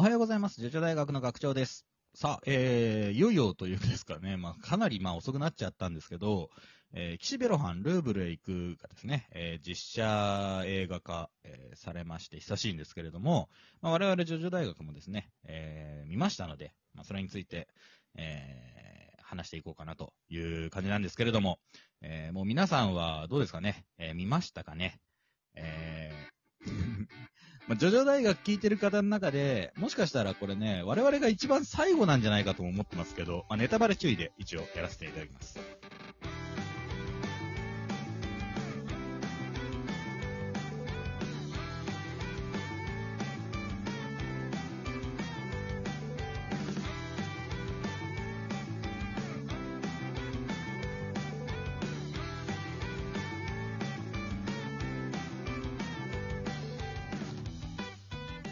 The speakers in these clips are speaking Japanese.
おはようございます。ジョジョ大学の学長です。さあ、えー、いよいよというですかね、まあ、かなりまあ遅くなっちゃったんですけど、えー、岸辺露伴ルーブルへ行くがですね、えー、実写映画化、えーされまして久しいんですけれども、まあ、我々ジョジョ大学もですね、えー見ましたので、まあ、それについて、えー話していこうかなという感じなんですけれども、えーもう皆さんはどうですかね、えー見ましたかね？えーまあ、ジョジョ大学聞いてる方の中で、もしかしたらこれね、我々が一番最後なんじゃないかとも思ってますけど、まあ、ネタバレ注意で一応やらせていただきます。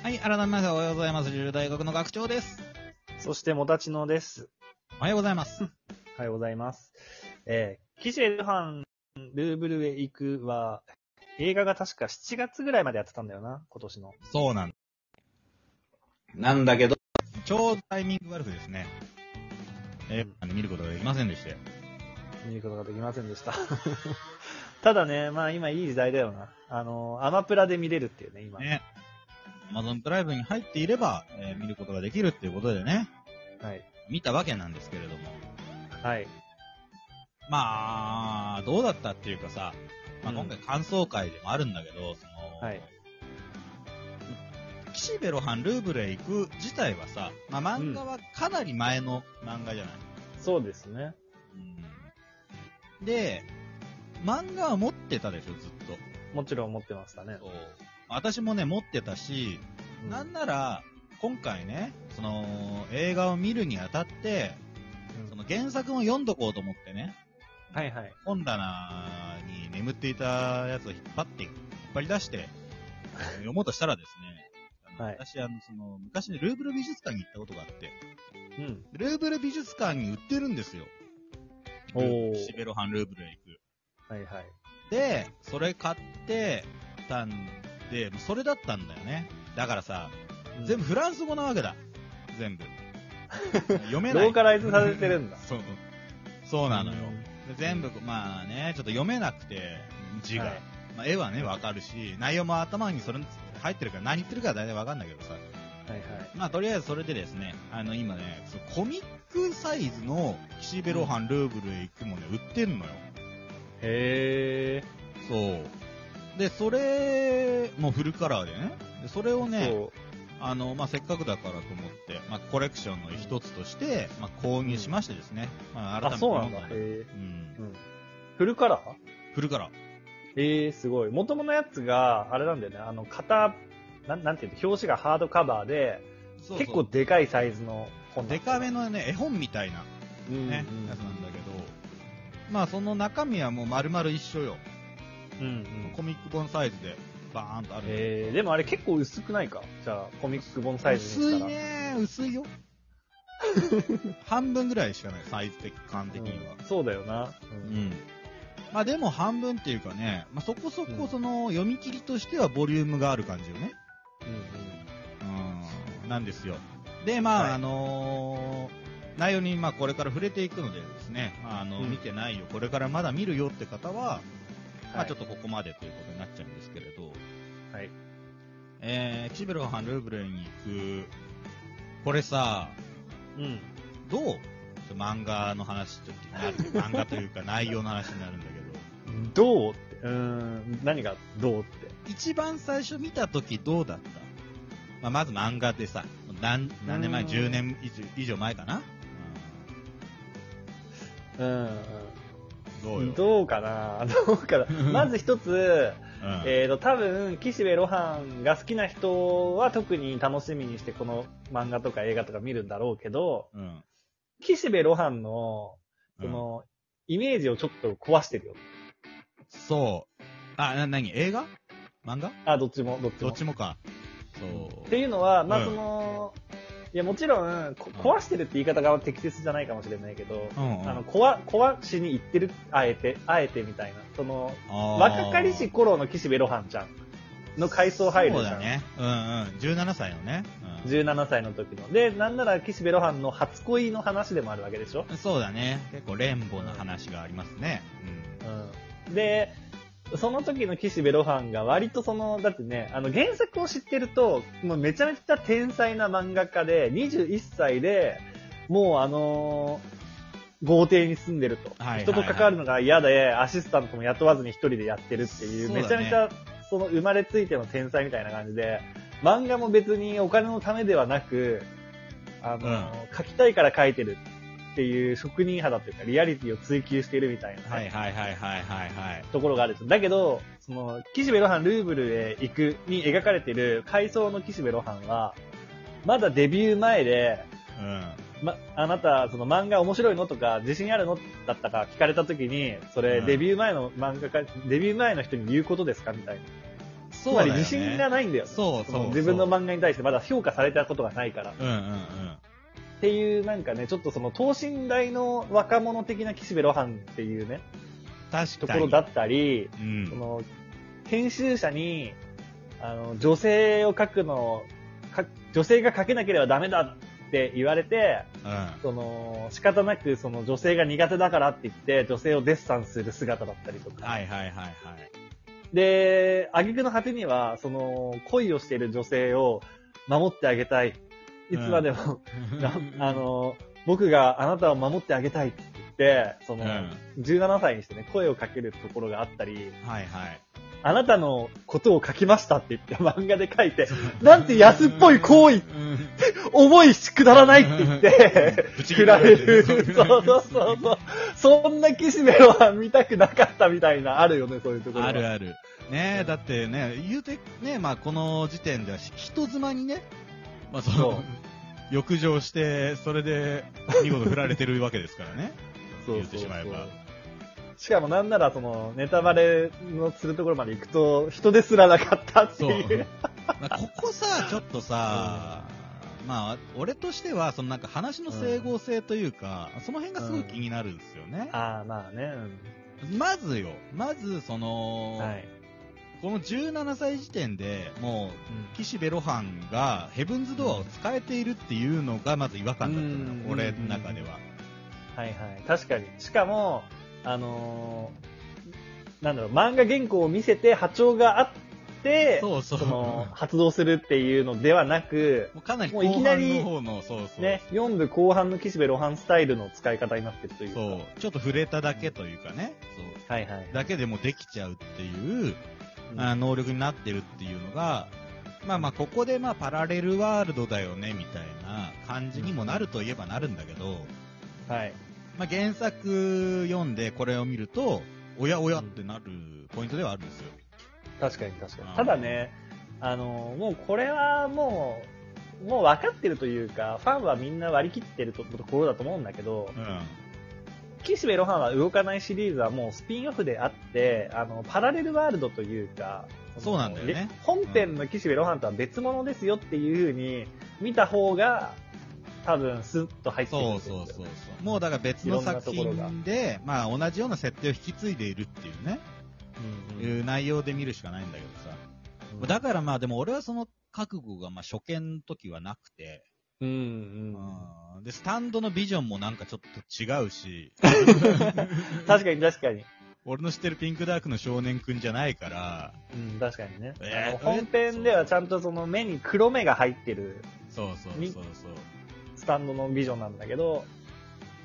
はい、改めましておはようございます。ジョジョ大学の学長です。そして、もたちのです。おはようございます。おはようございます。えー、キシェルハン、ルーブルへ行くは、映画が確か7月ぐらいまでやってたんだよな、今年の。そうなんなんだけど、ちょうどタイミング悪くですね、映画館で見ることができませんでして。見ることができませんでした。ただね、まあ今いい時代だよな。あの、アマプラで見れるっていうね、今。ね。Amazon プライムに入っていれば、えー見ることができるっていうことでね、はい。見たわけなんですけれども。はい。まあ、どうだったっていうかさ、まあ、うん今回感想会でもあるんだけど、その、はい。岸辺露伴ルーブルへ行く自体はさ、まあ、漫画はかなり前の漫画じゃない、そうですね。うんで、漫画は持ってたでしょ、ずっと。もちろん持ってましたね。そう。私もね、持ってたし、うんなんなら、今回ね、その、映画を見るにあたって、うんその原作も読んどこうと思ってね、はいはい。本棚に眠っていたやつを引っ張って、引っ張り出して、読もうとしたらですね、あのはい私、あの、その、昔ね、ルーブル美術館に行ったことがあって、うん。ルーブル美術館に売ってるんですよ。おーシベロハンルーブルへ行く。はいはい。で、それ買ってたんで、それだったんだよね。だからさ、うん全部フランス語なわけだ。全部。読めない。ローカライズされてるんだ。そう。そうなのよ。うんで全部、まあね、ちょっと読めなくて、字が。はいまあ、絵はね、わかるし、内容も頭にそれ入ってるから、何言ってるか大体わかんないけどさ。はいはい。まあ、とりあえずそれでですね、あの、今ね、そのコミックサイズの岸辺露伴ルーブルへ行くもね、売ってんのよ。へそう。で、それ、もうフルカラーでね。でそれをー。ね、そあの、まあ、せっかくだからと思って、まあ、コレクションの一つとして、まあ、購入しましてですね。まあ、う。あ、改めてそうなんだ。読んだへー。うん。うん。フルカラー？フルカラー。ええー、すごい。元々のやつが、あれなんだよね。あの、型、なん、なんていうの、表紙がハードカバーで、そうそう結構でかいサイズの本デカめのね、絵本みたいなうん、ね、やつなんだけど、まあその中身はもう丸々一緒よ。うん。うん、うん。コミック本サイズでバーンとある。えー、でもあれ結構薄くないか？じゃあ、コミック本サイズに薄いしたら。ね、薄いよ。半分ぐらいしかない、サイズ的、感的には。うんそうだよな。ううん。ん。まあでも半分っていうかね、まあそこそうんこその読み切りとしてはボリュームがある感じよね。うんうん、なんですよ。で、まあ、はいあのー内容にまあこれから触れていくのでですね、まあ、あの、うん見てないよ、これからまだ見るよって方は、まあちょっと。とここまでということになっちゃうんですけれど、はい。えー、岸辺露伴ルーブルに行く、これさ、うん。どう？漫画の話ちょっとなる、漫画というか内容の話になるんだけど、どう？って、うーん、何がどうって。一番最初見た時どうだった？まあ、まず漫画でさ、何、何年前？うん ?10 年以上前かな、うん、うん、どうよ？どうかな？どうかな？まず一つ、うんえーと、多分、岸辺露伴が好きな人は特に楽しみにしてこの漫画とか映画とか見るんだろうけど、うん。岸辺露伴の、そうんの、イメージをちょっと壊してるよ。そう。あ、な、なに映画？漫画？あ、どっちも、どっちも。どっちもか。そう。っていうのは、まあ、うんその、いや、もちろん、こうん壊してるって言い方が適切じゃないかもしれないけど、うんうんあの、壊、壊しに行ってる、あえて、あえてみたいな。その、あー若かりし頃の岸辺露伴ちゃん。の階層入るじゃん。そうだね。うんうん。17歳のね。うん17歳の時の。で、なんなら岸辺露伴の初恋の話でもあるわけでしょそうだね。結構連母の話がありますね。うん。で、その時の岸辺露伴が割とその、だってね、あの原作を知ってると、もうめちゃめちゃ天才な漫画家で、21歳で、もうあのー豪邸に住んでると。はいはいはい。人と関わるのが嫌で、アシスタントも雇わずに一人でやってるっていう、そうだね。めちゃめちゃ、その生まれついての天才みたいな感じで、漫画も別にお金のためではなく、あのー描きたいから描いてるっていう職人肌というか、リアリティを追求しているみたいな。はいはいはいはいはいはい。ところがあるんですよ。だけど、その、岸辺露伴ルーブルへ行くに描かれている回想の岸辺露伴は、まだデビュー前で、うん。ま、あなた、その漫画面白いのとか、自信あるのだったか聞かれた時に、それ、うんデビュー前の漫画家、デビュー前の人に言うことですかみたいな。つそうね。まり自信がないんだよ。そうそうそう。自分の漫画に対してまだ評価されたことがないから。っうんうんうん。ていう、なんかね、ちょっとその等身大の若者的な岸辺露伴っていうね、確かに。ところだったり、うんそ。の、編集者に、あの、女性を描くの、か女性が描けなければダメだって言われて、うん。その、仕方なくその女性が苦手だからって言って、女性をデッサンする姿だったりとか。はいはいはいはい。で、挙句の果てには、その、恋をしている女性を守ってあげたい。いつまでも、なあの、僕があなたを守ってあげたいって言って、その、うん17歳にしてね、声をかけるところがあったり、はいはい。あなたのことを書きましたって言って 漫画で書いて、なんて安っぽい行為、うん。重いしくだらないって言って、切振られる。そそううそうそうそう。そんな岸辺露伴見たくなかったみたいな、あるよね、そういうところは。あるある。ねえ、だってね、言うて、ねまあこの時点では人妻にね、まあその、浴場して、それで見事振られてるわけですからね。そうそうそう言ってしまえばしかもなんならその、ネタバレのするところまで行くと、人ですらなかったっていう。。まあここさ、ちょっとさ、まあ、俺としては、そのなんか話の整合性というか、その辺がすごい気になるんですよね。ああ、まあね。まずよ、まず、その、うんはい。この17歳時点でもう、岸辺露伴がヘブンズドアを使えているっていうのがまず違和感だったのようん俺の中では。はいはい。確かに。しかも、あのーなんだろう、漫画原稿を見せて波長があって、そうそう。の、発動するっていうのではなく、もうかなりも後半ういきなりの方の、そうそう。ね、4部後半の岸辺露伴スタイルの使い方になってるというか。そう。ちょっと触れただけというかね。そう。はいはい。だけでもできちゃうっていう、うんあ能力になってるっていうのが、まあまあ、ここでまあ、パラレルワールドだよね、みたいな感じにもなるといえばなるんだけど、はい。まあ、原作読んでこれを見ると、おやおやってなるポイントではあるんですよ。確かに確かにう。んただね、あの、もうこれはもう、もう分かってるというか、ファンはみんな割り切ってるとところだと思うんだけど、うん。岸辺露伴は動かないシリーズはもうスピンオフであって、あの、パラレルワールドというか、そうなんだよね。れ本編の岸辺露伴とは別物ですよっていう風に見た方が、多分スッと入ってくるんそうですよ。そうそうそう。もうだから別の作品で、まあ同じような設定を引き継いでいるっていうね、うんうん。いう内容で見るしかないんだけどさ。だからまあでも俺はその覚悟がまあ初見の時はなくて、うんうん。うんで、スタンドのビジョンもなんかちょっと違うし、確かに確かに。俺の知ってるピンクダークの少年くんじゃないから、うん、確かにね。えーあの本編ではちゃんとその目に黒目が入ってるそうそうそうそう。スタンドのビジョンなんだけど、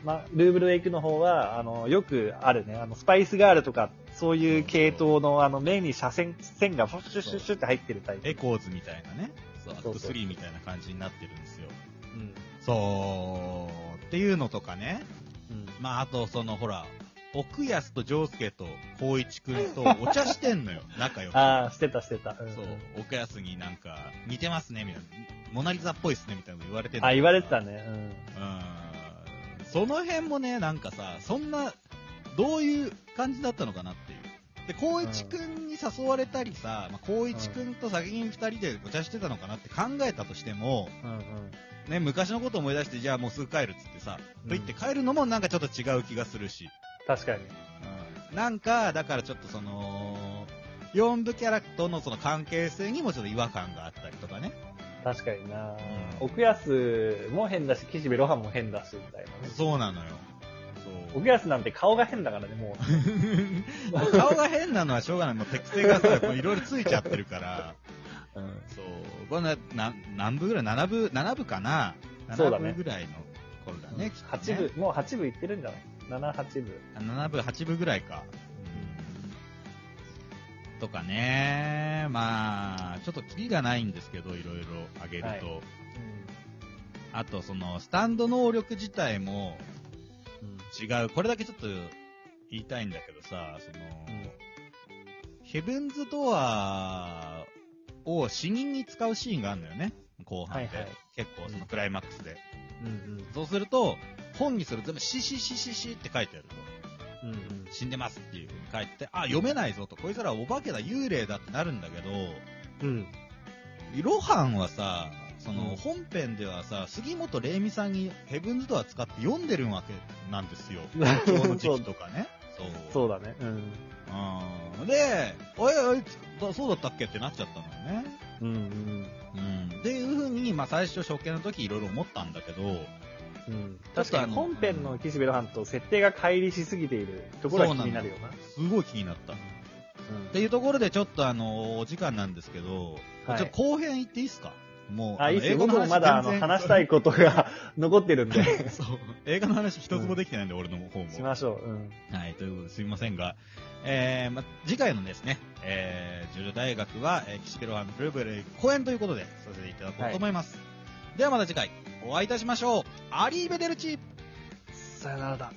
まあ、ルーヴルへ行くの方は、あの、よくあるね、あの、スパイスガールとか、そういう系統の、あの、目に斜線、線がフシュシュシュって入ってるタイプ。エコーズみたいなね、そう、アクトそうそう3みたいな感じになってるんですよ。うん。そう、っていうのとかね、うん。まああとそのほら、奥安と丈介と光一くんと お茶してんのよ、仲良く。ああ、してたしてた。うんそう、奥安になんか、似てますね、みたいな。モナリザっぽいっすね、みたいなの言われてんのあ、言われてた。ね。うん。その辺もね、なんかさ、そんな、どういう感じだったのかなって。で、光一くんに誘われたりさ、まあ、光一くんと先に二人でお茶してたのかなって考えたとしても、うん。うんうん。ね、昔のこと思い出して、じゃあもうすぐ帰るっつってさ、うんと言って帰るのもなんかちょっと違う気がするし。確かに。うんなんか、だからちょっとその、4部キャラとのその関係性にもちょっと違和感があったりとかね。確かにな、ん奥安も変だし、岸辺露伴も変だし、みたいなね。そうなのよ。そう。奥安なんて顔が変だからね、もう。顔が変なのはしょうがない。もう適性がさ、いろいろついちゃってるから。うん。そう。これな、な何部ぐらい ?7 部、7部かな？そうだね ?7 部ぐらいの頃だね、ね8部、もう8部いってるんじゃない ?7、8部。あ7部、8部ぐらいか。とかね。まあ、ちょっとキリがないんですけど、いろいろあげると。はいあと、その、スタンド能力自体もうん。違う。これだけちょっと言いたいんだけどさ、その、うんヘブンズドアを死人に使うシーンがあるのよね。後半で。はいはい結構、そのクライマックスで。うんうん。そうすると、本にすると全部シシシシシって書いてあると。うんうん。死んでますっていう風に書いてて、あ、読めないぞと。こいつらお化けだ、幽霊だってなるんだけど、うん。ロハンはさ、そのうん本編ではさ、杉本玲美さんにヘブンズドア使って読んでるわけなんですよ。今日の時期とかね。そう。そうだね。うん。うん。で、おいおい、だそうだったっけってなっちゃったのよね。うんうん。うん。っていう風に、まあ最初初見の時いろいろ思ったんだけど、うん、確かに本編の岸辺露伴と設定が乖離しすぎているところが気になるよな。すごい気になった。っうんていうところでちょっとあの、お時間なんですけど、はいちょっと後編行っていいですか？もう、あ、いいっす僕もまだあの話したいことが 残ってるんで、そう。映画の話一つもできてないんで、俺の方も。しましょう。うん。はい、ということですみませんが、えー、ま、次回のですね、えー、ジュル大学は、えー、岸辺露伴ルーブル公演ということで、させていただこうと思います。ではまた次回、お会いいたしましょう。アリーベデルチさよならだ。